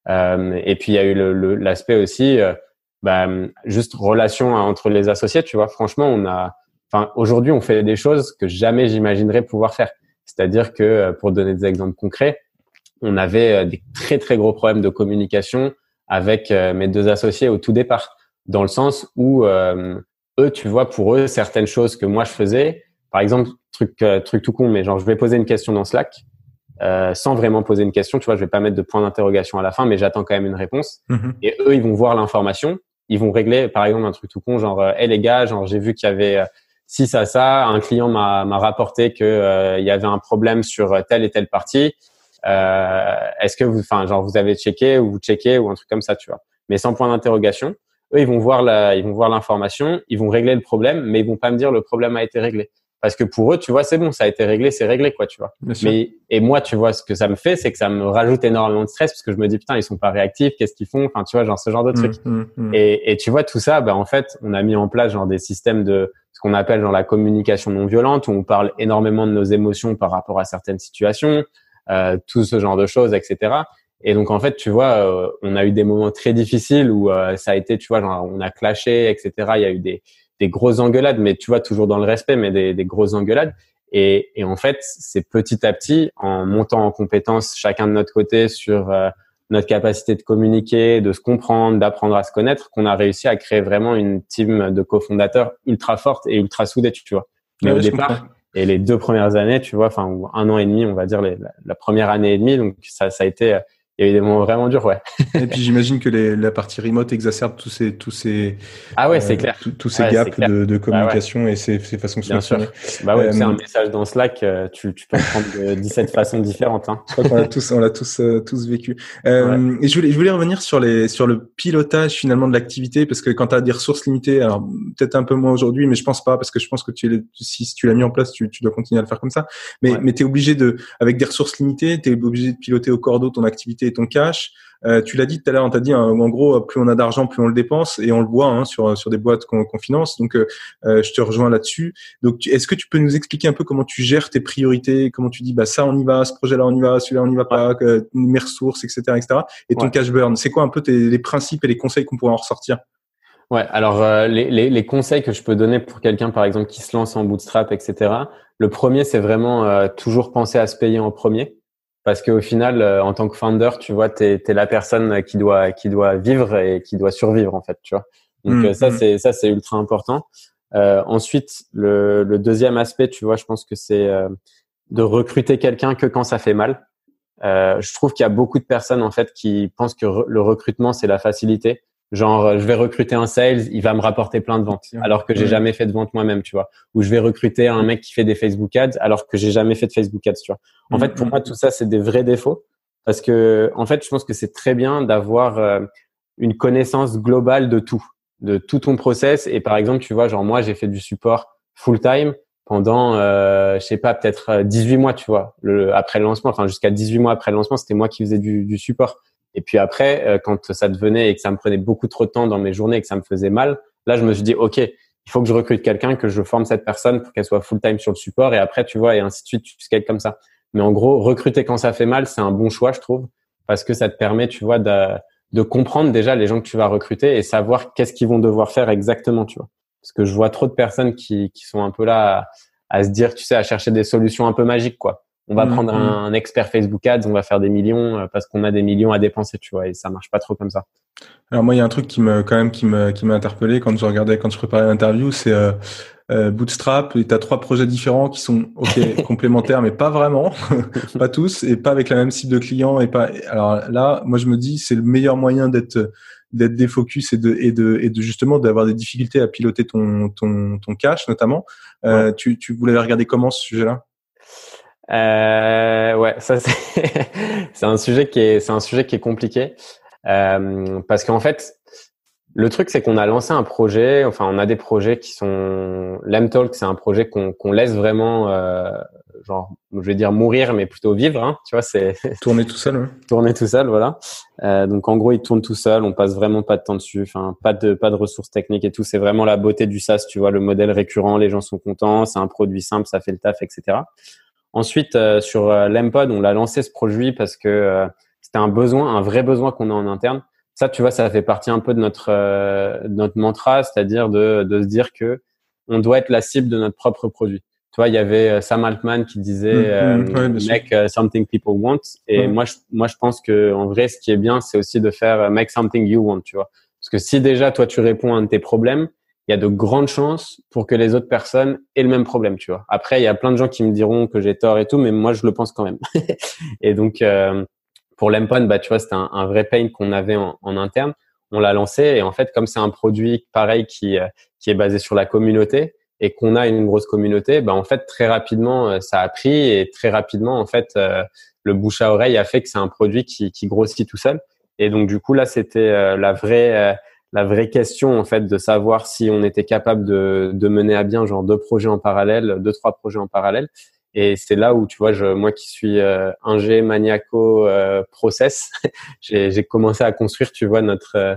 et puis, il y a eu l'aspect aussi, bah, juste relation entre les associés, tu vois. Franchement, on a, enfin, aujourd'hui, on fait des choses que jamais j'imaginerais pouvoir faire. C'est-à-dire que, pour donner des exemples concrets, on avait euh, des très très gros problèmes de communication avec euh, mes deux associés au tout départ, dans le sens où euh, eux, tu vois, pour eux, certaines choses que moi je faisais, par exemple, truc truc tout con, mais genre je vais poser une question dans Slack sans vraiment poser une question, tu vois, je vais pas mettre de point d'interrogation à la fin, mais j'attends quand même une réponse. Mm-hmm. Et eux, ils vont voir l'information, ils vont régler, par exemple, un truc tout con, genre, hé les gars, genre j'ai vu qu'il y avait si ça ça, un client m'a rapporté que il y avait un problème sur telle et telle partie. Euh, est-ce que vous, enfin, genre vous avez checké ou vous checkez ou un truc comme ça, tu vois. Mais sans point d'interrogation. Eux, ils vont voir la, ils vont voir l'information, ils vont régler le problème, mais ils vont pas me dire le problème a été réglé. Parce que pour eux, tu vois, c'est bon, ça a été réglé, c'est réglé, quoi, tu vois. Mais et moi, tu vois, ce que ça me fait, c'est que ça me rajoute énormément de stress parce que je me dis putain, ils sont pas réactifs, qu'est-ce qu'ils font, enfin, tu vois, genre ce genre de trucs. Mmh, mmh, mmh. Et, et tu vois tout ça, bah en fait, on a mis en place genre des systèmes de ce qu'on appelle genre la communication non violente où on parle énormément de nos émotions par rapport à certaines situations. Euh, tout ce genre de choses, etc. Et donc en fait, tu vois, euh, on a eu des moments très difficiles où euh, ça a été, tu vois, genre, on a clashé, etc. Il y a eu des, des grosses engueulades, mais tu vois, toujours dans le respect, mais des, des grosses engueulades. Et, et, en fait, c'est petit à petit, en montant en compétence chacun de notre côté sur notre capacité de communiquer, de se comprendre, d'apprendre à se connaître, qu'on a réussi à créer vraiment une team de cofondateurs ultra forte et ultra soudée, tu vois. Mais au départ, et les deux premières années, tu vois, enfin un an et demi, on va dire la, première année et demie, donc ça, ça a été il y a eu des moments vraiment durs, ouais. et puis j'imagine que les, la partie remote exacerbe tous ces tous ces ah ouais c'est euh, clair tous ces gaps de, de, bah communication et ces, ces façons de Bien sûr. Bah ouais, c'est un euh, message dans Slack, euh, tu, tu peux le prendre de [laughs] 17 façons différentes. Hein. Je crois qu'on l'a tous on l'a tous tous vécu. Et je voulais je voulais revenir sur les sur le pilotage finalement de l'activité parce que quand tu as des ressources limitées, alors peut-être un peu moins aujourd'hui, mais je pense pas parce que je pense que tu si, si tu l'as mis en place, tu, tu dois continuer à le faire comme ça. Mais mais tu es obligé de avec des ressources limitées, tu es obligé de piloter au cordeau ton activité ton cash. Euh, tu l'as dit tout à l'heure, on t'a dit hein, en gros, plus on a d'argent, plus on le dépense, et on le voit hein, sur sur des boîtes qu'on finance. Donc, euh, euh, je te rejoins là-dessus. Donc, est-ce que tu peux nous expliquer un peu comment tu gères tes priorités, comment tu dis bah ça on y va, ce projet-là on y va, celui-là on y va pas, mes ressources, etc., etc. Et ton cash burn, c'est quoi un peu tes, les principes et les conseils qu'on pourrait en ressortir? Ouais, alors euh, les, les, les, conseils que je peux donner pour quelqu'un, par exemple, qui se lance en bootstrap, etc. Le premier, c'est vraiment euh, toujours penser à se payer en premier. Parce qu'au final, euh, en tant que founder, tu vois, tu es, la personne qui doit, qui doit vivre et qui doit survivre, en fait, tu vois. Donc mmh, ça, mmh. c'est ça, c'est ultra important. ensuite, le, le, deuxième aspect, tu vois, je pense que c'est de recruter quelqu'un que quand ça fait mal. je trouve qu'il y a beaucoup de personnes, en fait, qui pensent que le recrutement, c'est la facilité Genre, euh, je vais recruter un sales, il va me rapporter plein de ventes, alors que j'ai jamais fait de vente moi-même, tu vois. Ou je vais recruter un mec qui fait des Facebook ads, alors que j'ai jamais fait de Facebook ads, tu vois. En fait, pour moi, tout ça, c'est des vrais défauts, parce que, en fait, je pense que c'est très bien d'avoir euh, une connaissance globale de tout, de tout ton process. Et par exemple, tu vois, genre moi, j'ai fait du support full time pendant, euh, je sais pas, peut-être 18 mois, tu vois, le, après le lancement, enfin jusqu'à 18 mois après le lancement, c'était moi qui faisais du, du support. Et puis après, euh, quand ça devenait et que ça me prenait beaucoup trop de temps dans mes journées et que ça me faisait mal, là, je me suis dit, OK, il faut que je recrute quelqu'un, que je forme cette personne pour qu'elle soit full-time sur le support. Et après, tu vois, et ainsi de suite, tu scales comme ça. Mais en gros, recruter quand ça fait mal, c'est un bon choix, je trouve, parce que ça te permet, tu vois, de, de comprendre déjà les gens que tu vas recruter et savoir qu'est-ce qu'ils vont devoir faire exactement, tu vois. Parce que je vois trop de personnes qui, qui sont un peu là à, à se dire, tu sais, à chercher des solutions un peu magiques, quoi on va mm, prendre mm. un, expert Facebook Ads, on va faire des millions euh, parce qu'on a des millions à dépenser, tu vois, et ça marche pas trop comme ça. Alors moi, il y a un truc qui me, quand même, qui me, qui m'a interpellé quand je regardais, quand je préparais l'interview, c'est euh, euh Bootstrap. Tu as trois projets différents qui sont ok [laughs] complémentaires, mais pas vraiment, [laughs] pas tous, et pas avec la même cible de clients et pas. Alors là, moi, je me dis, c'est le meilleur moyen d'être d'être défocus et de et de et de justement d'avoir des difficultés à piloter ton ton ton cash notamment. Euh, tu tu voulais regarder comment ce sujet-là? Euh, ouais, ça [laughs] c'est c'est un sujet qui est c'est un sujet qui est compliqué euh, parce qu'en fait le truc c'est qu'on a lancé un projet, enfin on a des projets qui sont Lemtalk, c'est un projet qu'on qu'on laisse vraiment euh, genre je vais dire mourir mais plutôt vivre, hein, tu vois c'est [laughs] tourner tout seul. Tourner tout seul, voilà. Euh, donc en gros il tourne tout seul, on passe vraiment pas de temps dessus, enfin pas de pas de ressources techniques et tout, c'est vraiment la beauté du SaaS, tu vois le modèle récurrent, les gens sont contents, c'est un produit simple, ça fait le taf, etc. Ensuite, euh, sur euh, l'Empod, on l'a lancé ce produit parce que euh, c'était un besoin, un vrai besoin qu'on a en interne. Ça, tu vois, ça fait partie un peu de notre notre mantra, c'est-à-dire de, de se dire que on doit être la cible de notre propre produit. Tu vois, il y avait Sam Altman qui disait mmh, mmh, make something people want et moi je moi je pense que en vrai ce qui est bien c'est aussi de faire make something you want, tu vois. Parce que si déjà toi tu réponds à un de tes problèmes, il y a de grandes chances pour que les autres personnes aient le même problème, tu vois. Après, il y a plein de gens qui me diront que j'ai tort et tout, mais moi, je le pense quand même. [laughs] et donc, euh, pour l'Empon, bah, tu vois, c'était un, vrai pain qu'on avait en, interne. On l'a lancé et en fait, comme c'est un produit pareil qui, euh, qui est basé sur la communauté et qu'on a une grosse communauté, bah, en fait, très rapidement, euh, ça a pris et très rapidement, en fait, le bouche à oreille a fait que c'est un produit qui, qui grossit tout seul. Et donc, du coup, là, c'était la vraie la vraie question en fait de savoir si on était capable de, de mener à bien genre deux projets en parallèle, deux trois projets en parallèle. Et c'est là où tu vois, je, moi qui suis euh, ingé maniaco euh, process, [laughs] j'ai commencé à construire, tu vois, notre euh,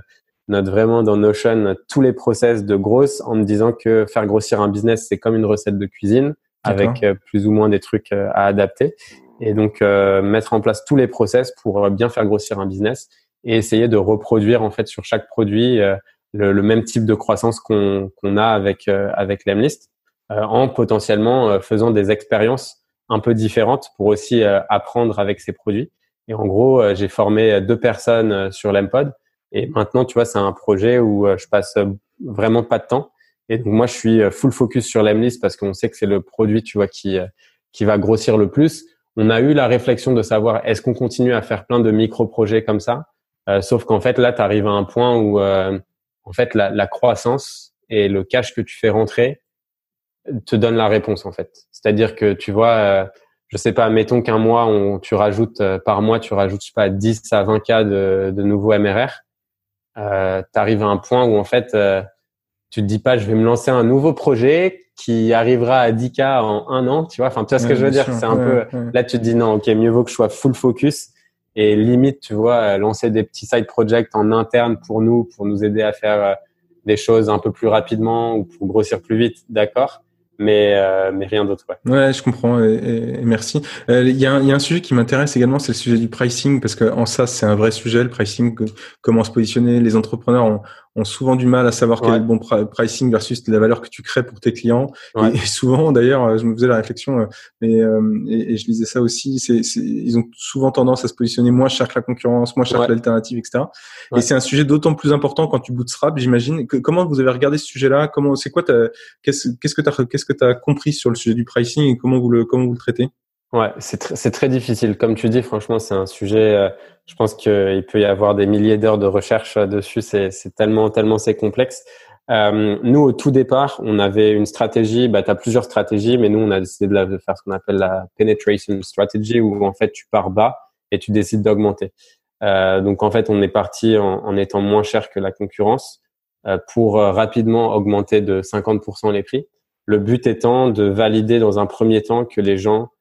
notre vraiment dans Notion tous les process de grosse en me disant que faire grossir un business c'est comme une recette de cuisine avec euh, plus ou moins des trucs à adapter. Et donc mettre en place tous les process pour bien faire grossir un business et essayer de reproduire en fait sur chaque produit euh, le, le, même type de croissance qu'on qu'on a avec euh, avec l'Emlist euh, en potentiellement faisant des expériences un peu différentes pour aussi apprendre avec ces produits. Et en gros, j'ai formé deux personnes sur l'Empod et maintenant, tu vois, c'est un projet où je passe vraiment pas de temps. Et donc moi, je suis full focus sur l'Emlist parce qu'on sait que c'est le produit, tu vois, qui qui va grossir le plus. On a eu la réflexion de savoir est-ce qu'on continue à faire plein de micro-projets comme ça? Euh, sauf qu'en fait, là, tu arrives à un point où, euh, en fait, la, la, croissance et le cash que tu fais rentrer te donne la réponse, en fait. C'est-à-dire que tu vois, euh, je sais pas, mettons qu'un mois, on, tu rajoutes par mois, tu rajoutes, je sais pas, 10 à 20 cas de, de nouveaux MRR. Euh, tu arrives à un point où, en fait, tu te dis pas, je vais me lancer un nouveau projet qui arrivera à 10 cas en un an, tu vois. Enfin, tu vois ce que je veux dire? C'est un peu. Là, tu te dis non, ok, mieux vaut que je sois full focus et limite, tu vois, euh, lancer des petits side projects en interne pour nous, pour nous aider à faire euh, des choses un peu plus rapidement ou pour grossir plus vite, d'accord. Mais, euh, mais rien d'autre. Ouais. ouais, je comprends et, merci. Il y, a un, y, a un sujet qui m'intéresse également, c'est le sujet du pricing parce que en ça c'est un vrai sujet, le pricing, comment se positionner. Les entrepreneurs ont, ont souvent du mal à savoir quel est le bon pricing versus la valeur que tu crées pour tes clients. Et, souvent, d'ailleurs, je me faisais la réflexion, mais et, je lisais ça aussi, c'est, ils ont souvent tendance à se positionner moins cher que la concurrence, moins cher que l'alternative, etc. Et c'est un sujet d'autant plus important quand tu bootstrap, j'imagine. comment vous avez regardé ce sujet-là? Comment, c'est quoi qu'est-ce, que tu qu'est-ce que tu as compris sur le sujet du pricing et comment vous le, comment vous le traitez? Ouais, c'est c'est très difficile. Comme tu dis, franchement, c'est un sujet. Euh, je pense qu'il peut y avoir des milliers d'heures de recherche dessus. C'est tellement, tellement c'est complexe. Euh, nous, au tout départ, on avait une stratégie. Bah, tu as plusieurs stratégies, mais nous, on a décidé de, la, de faire ce qu'on appelle la penetration strategy, où en fait, tu pars bas et tu décides d'augmenter. Euh, donc, en fait, on est parti en, en, étant moins cher que la concurrence euh, pour euh, rapidement augmenter de 50% les prix. Le but étant de valider dans un premier temps que les gens euh,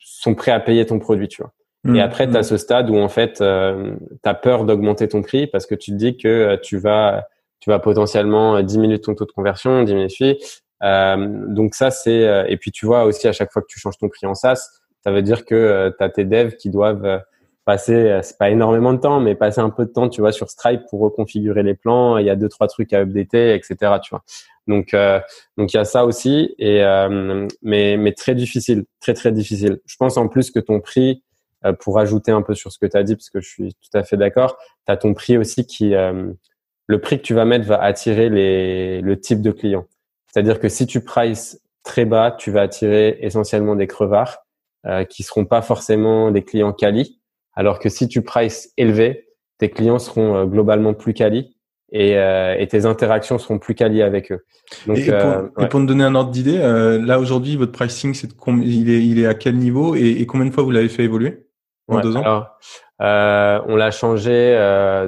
sont prêts à payer ton produit, tu vois. et mmh, après, tu as mmh. ce stade où en fait, euh, tu as peur d'augmenter ton prix parce que tu te dis que euh, tu vas, tu vas potentiellement diminuer ton taux de conversion, diminuer. Euh, donc ça, c'est et puis tu vois aussi à chaque fois que tu changes ton prix en SaaS, ça veut dire que tu as tes devs qui doivent passer, c'est pas énormément de temps, mais passer un peu de temps, tu vois, sur Stripe pour reconfigurer les plans. Il y a deux trois trucs à updater, etc. Tu vois. Donc, euh, donc il y a ça aussi, et euh, mais mais très difficile, très très difficile. Je pense en plus que ton prix, euh, pour ajouter un peu sur ce que tu as dit, parce que je suis tout à fait d'accord, tu as ton prix aussi qui, le prix que tu vas mettre va attirer les, le type de client. C'est-à-dire que si tu prices très bas, tu vas attirer essentiellement des crevards euh, qui seront pas forcément des clients quali, alors que si tu prices élevé, tes clients seront globalement plus quali et, euh, et, tes interactions seront plus qualies avec eux. Donc, et, pour, euh, et pour donner un ordre d'idée, euh, là aujourd'hui, votre pricing, c'est il est, il est à quel niveau et, combien de fois vous l'avez fait évoluer en deux ans? alors, euh, On l'a changé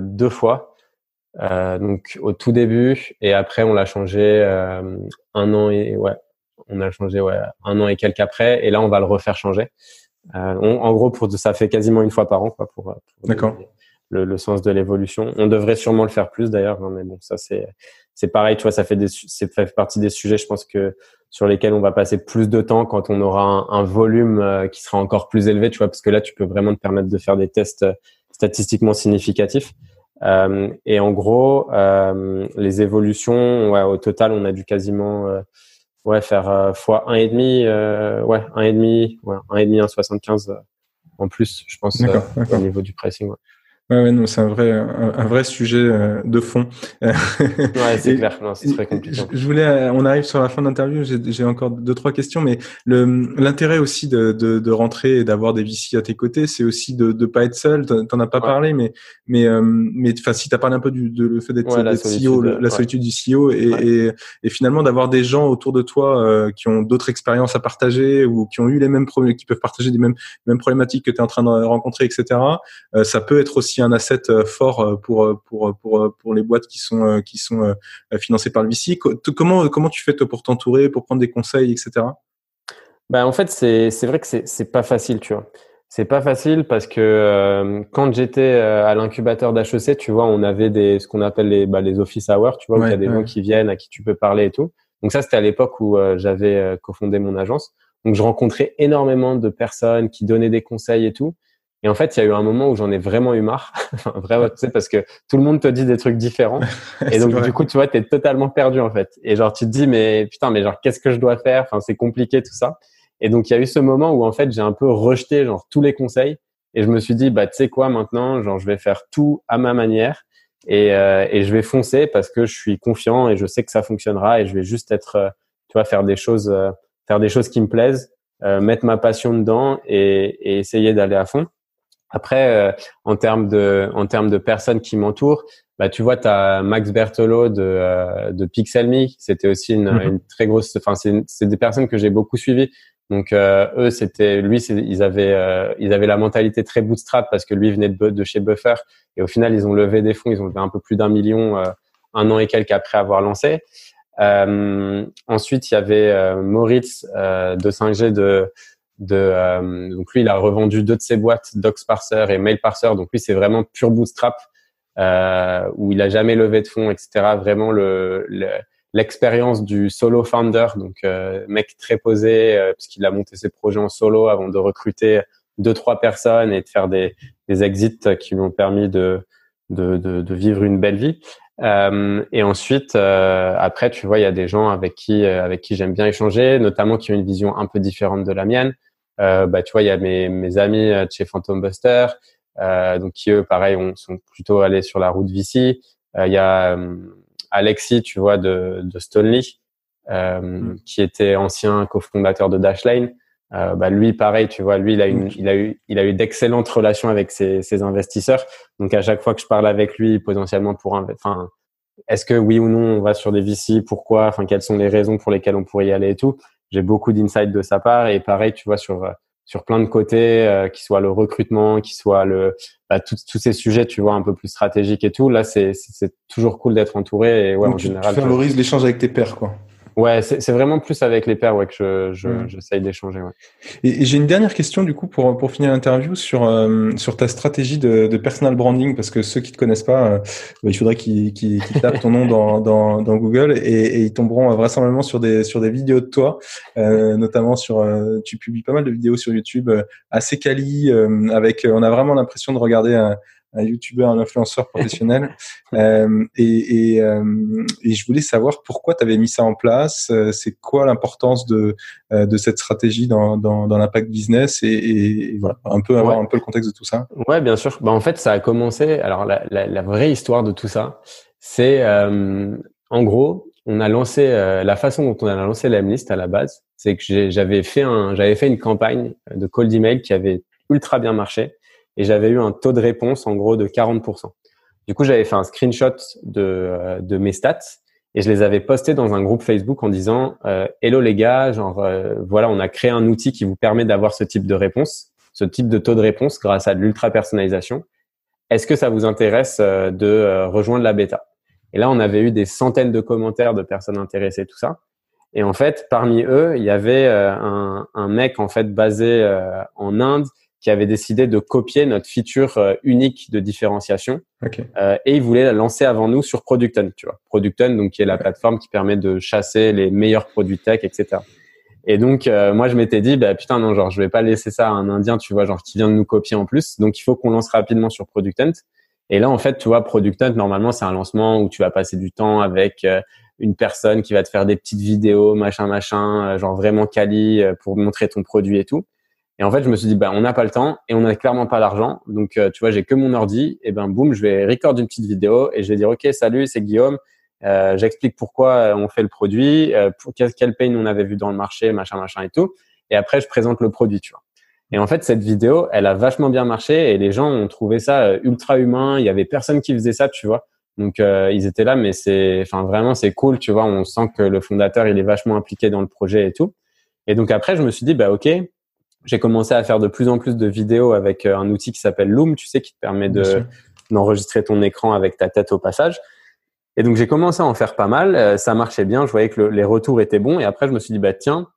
deux fois. donc au tout début et après on l'a changé un an et ouais, on a changé ouais un an et quelques après et là on va le refaire changer. en gros, pour ça fait quasiment une fois par an quoi pour. pour D'accord le, le sens de l'évolution. On devrait sûrement le faire plus d'ailleurs, hein, mais bon, ça c'est c'est pareil, tu vois, ça fait des c'est fait partie des sujets, je pense que sur lesquels on va passer plus de temps quand on aura un, un volume euh, qui sera encore plus élevé, tu vois, parce que là tu peux vraiment te permettre de faire des tests euh, statistiquement significatifs. Euh, et en gros, euh, les évolutions, ouais, au total, on a dû quasiment euh, ouais faire fois un et demi, ouais, un et demi, ouais, un et demi, un 75 en plus, je pense, au niveau du pricing. Ouais. Ouais, non, c'est un vrai, un, vrai sujet euh, de fond. [laughs] ouais, c'est clair. Non, c'est très compliqué. Je, voulais, euh, on arrive sur la fin de l'interview. J'ai encore deux, trois questions, mais le, l'intérêt aussi de, de, de rentrer et d'avoir des VC à tes côtés, c'est aussi de, de pas être seul. T'en as pas parlé, mais, mais, euh, mais, enfin, si t'as parlé un peu du, de le fait d'être, ouais, CEO, la solitude du CEO et, et, et, finalement d'avoir des gens autour de toi qui ont d'autres expériences à partager ou qui ont eu les mêmes problèmes, qui peuvent partager des mêmes, mêmes problématiques que tu es en train de rencontrer, etc. ça peut être aussi un asset euh, fort euh, pour euh, pour pour pour les boîtes qui sont qui sont financées par le VC. Comment comment tu fais pour t'entourer, pour prendre des conseils, etc. Ben en fait c'est c'est vrai que c'est c'est pas facile, tu vois. C'est pas facile parce que quand j'étais à l'incubateur d'HEC, tu vois, on avait des ce qu'on appelle les bah, les office hours, tu vois, où il y a des gens qui viennent à qui tu peux parler et tout. Donc ça c'était à l'époque où j'avais cofondé mon agence. Donc je rencontrais énormément de personnes qui donnaient des conseils et tout. Et en fait, il y a eu un moment où j'en ai vraiment eu marre, [laughs] vraiment, tu sais, parce que tout le monde te dit des trucs différents. [laughs] et donc, du coup, tu vois, t'es totalement perdu, en fait. Et genre, tu te dis, mais putain, mais genre, qu'est-ce que je dois faire? Enfin, c'est compliqué, tout ça. Et donc, il y a eu ce moment où, en fait, j'ai un peu rejeté, genre, tous les conseils. Et je me suis dit, bah, tu sais quoi, maintenant, genre, je vais faire tout à ma manière. Et, euh, et je vais foncer parce que je suis confiant et je sais que ça fonctionnera et je vais juste être, euh, tu vois, faire des choses, euh, faire des choses qui me plaisent, mettre ma passion dedans et, et essayer d'aller à fond. Après, euh, en termes de, en termes de personnes qui m'entourent, bah, tu vois, tu as Max Bertolo de, euh, de Pixelme. C'était aussi une, mhm. une, très grosse. Enfin, c'est des personnes que j'ai beaucoup suivies. Donc euh, eux, c'était lui, ils avaient, euh, ils avaient la mentalité très bootstrap parce que lui venait de, de chez Buffer. Et au final, ils ont levé des fonds. Ils ont levé un peu plus d'un million un an et quelques après avoir lancé. ensuite, il y avait Moritz de 5G de de euh, donc lui il a revendu deux de ses boîtes DocsParser et MailParser donc lui c'est vraiment pur bootstrap euh, où il a jamais levé de fonds etc vraiment le, l'expérience du solo founder. Donc euh, mec très posé euh, parce qu'il a monté ses projets en solo avant de recruter deux trois personnes et de faire des, des exits qui lui ont permis de de, de, de vivre une belle vie. Euh, et ensuite, euh, après, tu vois, il y a des gens avec qui, euh, avec qui j'aime bien échanger, notamment qui ont une vision un peu différente de la mienne. Euh, bah, tu vois, il y a mes, mes amis de chez Phantom Buster, donc qui eux, pareil, on, sont plutôt allés sur la route VC. Il y a Alexis, tu vois, de, de Stonely, mm. qui était ancien cofondateur de Dashlane. Euh, bah lui, pareil, tu vois, lui, il a, une, il a eu, il a eu d'excellentes relations avec ses, ses, investisseurs. Donc à chaque fois que je parle avec lui, potentiellement pour un, enfin, est-ce que oui ou non on va sur des VC, pourquoi, enfin, quelles sont les raisons pour lesquelles on pourrait y aller et tout. J'ai beaucoup d'insights de sa part et pareil, tu vois, sur sur plein de côtés, euh, qui soit le recrutement, qui soit le, bah, tous ces sujets, tu vois, un peu plus stratégiques et tout. Là, c'est c'est toujours cool d'être entouré et ouais, en tu, général. Tu favorises l'échange avec tes pairs, quoi. Ouais, c'est vraiment plus avec les pairs ouais, que je, je, mm. j'essaye d'échanger. Ouais. Et, j'ai une dernière question du coup pour, pour finir l'interview sur, euh, sur ta stratégie de, de personal branding parce que ceux qui te connaissent pas, euh, bah, il faudrait qu'ils qu'ils, tapent ton nom dans, [laughs] dans, dans Google et, et, ils tomberont vraisemblablement sur des, sur des vidéos de toi, euh, notamment sur euh, tu publies pas mal de vidéos sur YouTube assez quali avec on a vraiment l'impression de regarder un, un youtubeur, un influenceur professionnel. [laughs] euh, et, et, euh, et, je voulais savoir pourquoi tu avais mis ça en place. Euh, c'est quoi l'importance de, euh, de cette stratégie dans, dans, dans l'impact business et, et, voilà, un peu avoir un peu le contexte de tout ça. Ouais, bien sûr. Bah, en fait, ça a commencé. Alors, la, la, la vraie histoire de tout ça, c'est euh, en gros, on a lancé la façon dont on a lancé l'Emlist à la base, c'est que j'avais fait un, j'avais fait une campagne de cold email qui avait ultra bien marché et j'avais eu un taux de réponse en gros de 40%. Du coup, j'avais fait un screenshot de, euh, de mes stats et je les avais postés dans un groupe Facebook en disant euh, Hello les gars, genre euh, voilà, on a créé un outil qui vous permet d'avoir ce type de réponse, ce type de taux de réponse grâce à de l'ultra personnalisation. Est-ce que ça vous intéresse de rejoindre la bêta? Et là, on avait eu des centaines de commentaires de personnes intéressées, tout ça. Et en fait, parmi eux, il y avait un, un mec en fait basé en Inde qui avait décidé de copier notre feature euh, unique de différenciation. Euh, et il voulait la lancer avant nous sur Producton, tu vois. Producton, donc qui est la plateforme qui permet de chasser les meilleurs produits tech, etc. Et donc euh, moi je m'étais dit bah putain non genre je vais pas laisser ça à un Indien, tu vois, genre qui vient de nous copier en plus. Donc il faut qu'on lance rapidement sur Productent. Et là en fait tu vois Productent normalement c'est un lancement où tu vas passer du temps avec euh, une personne qui va te faire des petites vidéos machin machin, genre vraiment quali pour montrer ton produit et tout. Et en fait, je me suis dit, bah, on n'a pas le temps et on n'a clairement pas l'argent. Donc, euh, tu vois, j'ai que mon ordi. Et ben, boum, je vais record une petite vidéo et je vais dire, OK, salut, c'est Guillaume. Euh, J'explique pourquoi euh, on fait le produit, pour quel, quel pain on avait vu dans le marché, machin, machin et tout. Et après, je présente le produit, tu vois. Et en fait, cette vidéo, elle a vachement bien marché et les gens ont trouvé ça ultra humain. Il y avait personne qui faisait ça, tu vois. Donc, ils étaient là, mais c'est, enfin, vraiment, c'est cool, tu vois. On sent que le fondateur, il est vachement impliqué dans le projet et tout. Et donc après, je me suis dit, bah ok, j'ai commencé à faire de plus en plus de vidéos avec euh, un outil qui s'appelle Loom, tu sais, qui te permet de d'enregistrer ton écran avec ta tête au passage. Et donc j'ai commencé à en faire pas mal, euh, ça marchait bien, je voyais que les retours étaient bons. Et après je me suis dit bah tiens,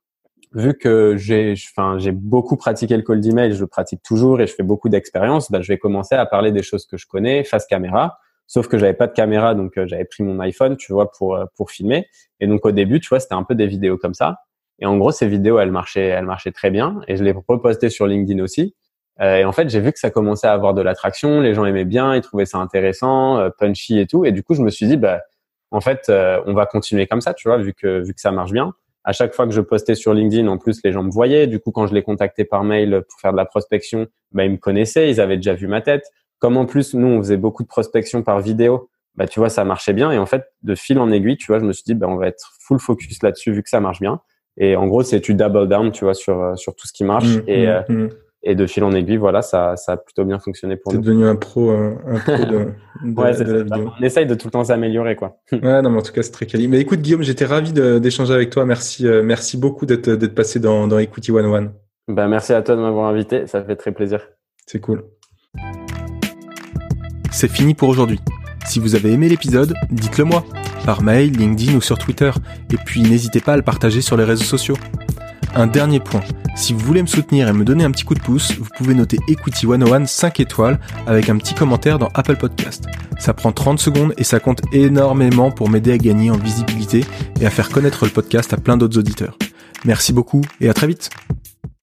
vu que j'ai, enfin j'ai beaucoup pratiqué le cold email, je le pratique toujours et je fais beaucoup d'expérience, bah, je vais commencer à parler des choses que je connais face caméra. Sauf que j'avais pas de caméra, donc euh, j'avais pris mon iPhone, tu vois, pour pour filmer. Et donc au début, tu vois, c'était un peu des vidéos comme ça. Et en gros, ces vidéos, elles marchaient, elles marchaient très bien. Et je les repostées sur LinkedIn aussi. Euh, et en fait, j'ai vu que ça commençait à avoir de l'attraction. Les gens aimaient bien, ils trouvaient ça intéressant, euh, punchy et tout. Et du coup, je me suis dit, bah, en fait, euh, on va continuer comme ça, tu vois, vu que vu que ça marche bien. À chaque fois que je postais sur LinkedIn, en plus, les gens me voyaient. Du coup, quand je les contactais par mail pour faire de la prospection, bah, ils me connaissaient, ils avaient déjà vu ma tête. Comme en plus, nous, on faisait beaucoup de prospection par vidéo, bah, tu vois, ça marchait bien. Et en fait, de fil en aiguille, tu vois, je me suis dit, bah, on va être full focus là-dessus, vu que ça marche bien. Et en gros, c'est tu double down, tu vois, sur euh, sur tout ce qui marche. Mmh, et, mmh, euh, mmh. et de fil en aiguille, voilà, ça, ça a plutôt bien fonctionné pour nous. C'est devenu un pro, euh, un pro de, [laughs] de, ouais, de la vidéo. On essaye de tout le temps s'améliorer, quoi. [laughs] ouais, non, mais en tout cas, c'est très quali. Mais écoute, Guillaume, j'étais ravi d'échanger avec toi. Merci, merci beaucoup d'être d'être passé dans dans Equity One One. Ben, merci à toi de m'avoir invité. Ça fait très plaisir. C'est cool. C'est fini pour aujourd'hui. Si vous avez aimé l'épisode, dites-le moi par mail, LinkedIn ou sur Twitter. Et puis n'hésitez pas à le partager sur les réseaux sociaux. Un dernier point, si vous voulez me soutenir et me donner un petit coup de pouce, vous pouvez noter Equity 101 5 étoiles avec un petit commentaire dans Apple Podcast. Ça prend 30 secondes et ça compte énormément pour m'aider à gagner en visibilité et à faire connaître le podcast à plein d'autres auditeurs. Merci beaucoup et à très vite